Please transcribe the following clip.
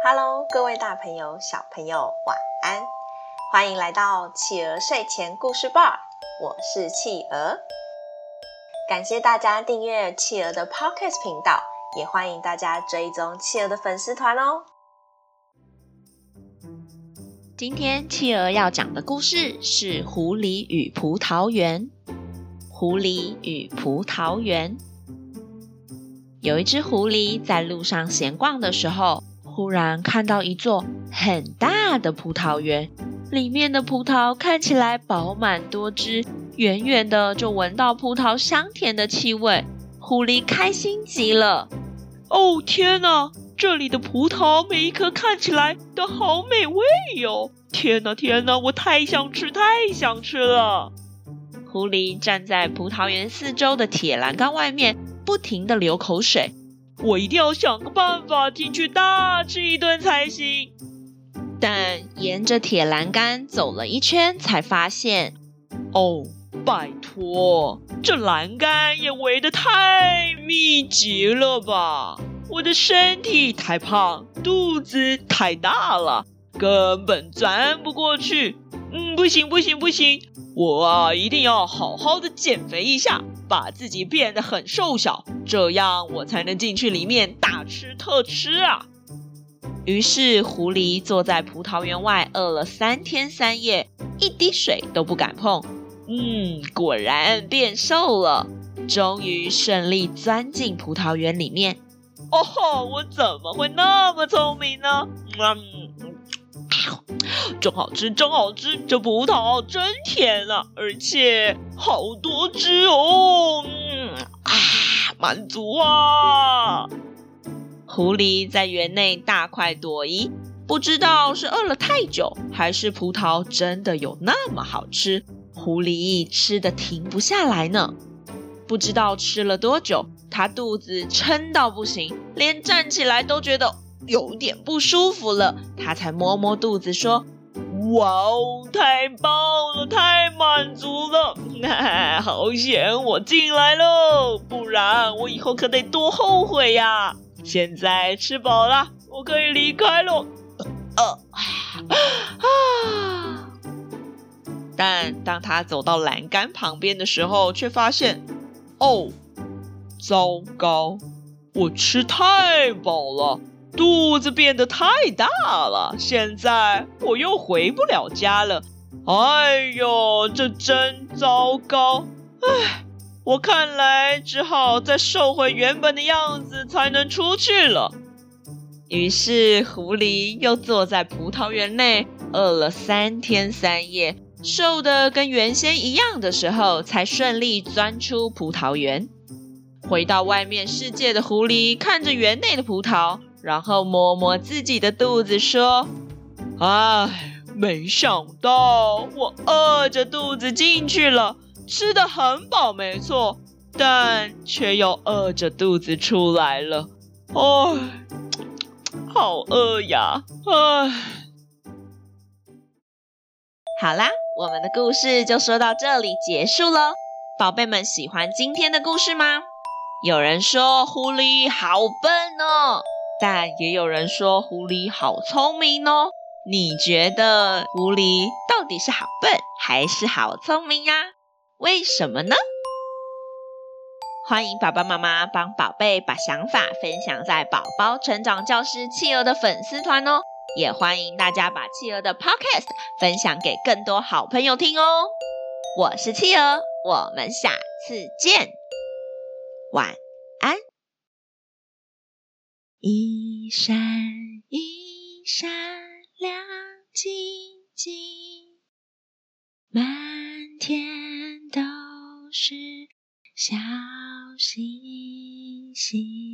Hello，各位大朋友、小朋友，晚安！欢迎来到企鹅睡前故事吧，我是企鹅。感谢大家订阅企鹅的 Podcast 频道，也欢迎大家追踪企鹅的粉丝团哦。今天企鹅要讲的故事是《狐狸与葡萄园》。狐狸与葡萄园。有一只狐狸在路上闲逛的时候，忽然看到一座很大的葡萄园，里面的葡萄看起来饱满多汁，远远的就闻到葡萄香甜的气味。狐狸开心极了。哦，天哪！这里的葡萄每一颗看起来都好美味哟！天哪，天哪，我太想吃，太想吃了！狐狸站在葡萄园四周的铁栏杆外面，不停地流口水。我一定要想个办法进去大吃一顿才行。但沿着铁栏杆走了一圈，才发现，哦，拜托，这栏杆也围得太密集了吧！我的身体太胖，肚子太大了，根本钻不过去。嗯，不行不行不行，我啊一定要好好的减肥一下，把自己变得很瘦小，这样我才能进去里面大吃特吃啊。于是狐狸坐在葡萄园外，饿了三天三夜，一滴水都不敢碰。嗯，果然变瘦了，终于顺利钻进葡萄园里面。哦吼！我怎么会那么聪明呢？嗯，真好吃，真好吃！这葡萄真甜啊，而且好多汁哦！嗯啊，满足啊！狐狸在园内大快朵颐，不知道是饿了太久，还是葡萄真的有那么好吃，狐狸吃的停不下来呢。不知道吃了多久，它肚子撑到不行，连站起来都觉得有点不舒服了。它才摸摸肚子说：“哇哦，太棒了，太满足了！好险我进来喽，不然我以后可得多后悔呀！现在吃饱了，我可以离开喽。”呃，啊！但当他走到栏杆旁边的时候，却发现。哦，糟糕！我吃太饱了，肚子变得太大了，现在我又回不了家了。哎呦，这真糟糕！唉，我看来只好再瘦回原本的样子才能出去了。于是，狐狸又坐在葡萄园内，饿了三天三夜。瘦的跟原先一样的时候，才顺利钻出葡萄园。回到外面世界的狐狸看着园内的葡萄，然后摸摸自己的肚子，说：“唉，没想到我饿着肚子进去了，吃得很饱，没错，但却又饿着肚子出来了。哎，好饿呀！唉。”好啦，我们的故事就说到这里结束喽。宝贝们喜欢今天的故事吗？有人说狐狸好笨哦，但也有人说狐狸好聪明哦。你觉得狐狸到底是好笨还是好聪明呀？为什么呢？欢迎爸爸妈妈帮宝贝把想法分享在宝宝成长教师企鹅的粉丝团哦。也欢迎大家把企鹅的 Podcast 分享给更多好朋友听哦。我是企鹅，我们下次见，晚安。一闪一闪亮晶晶满天都是小星星。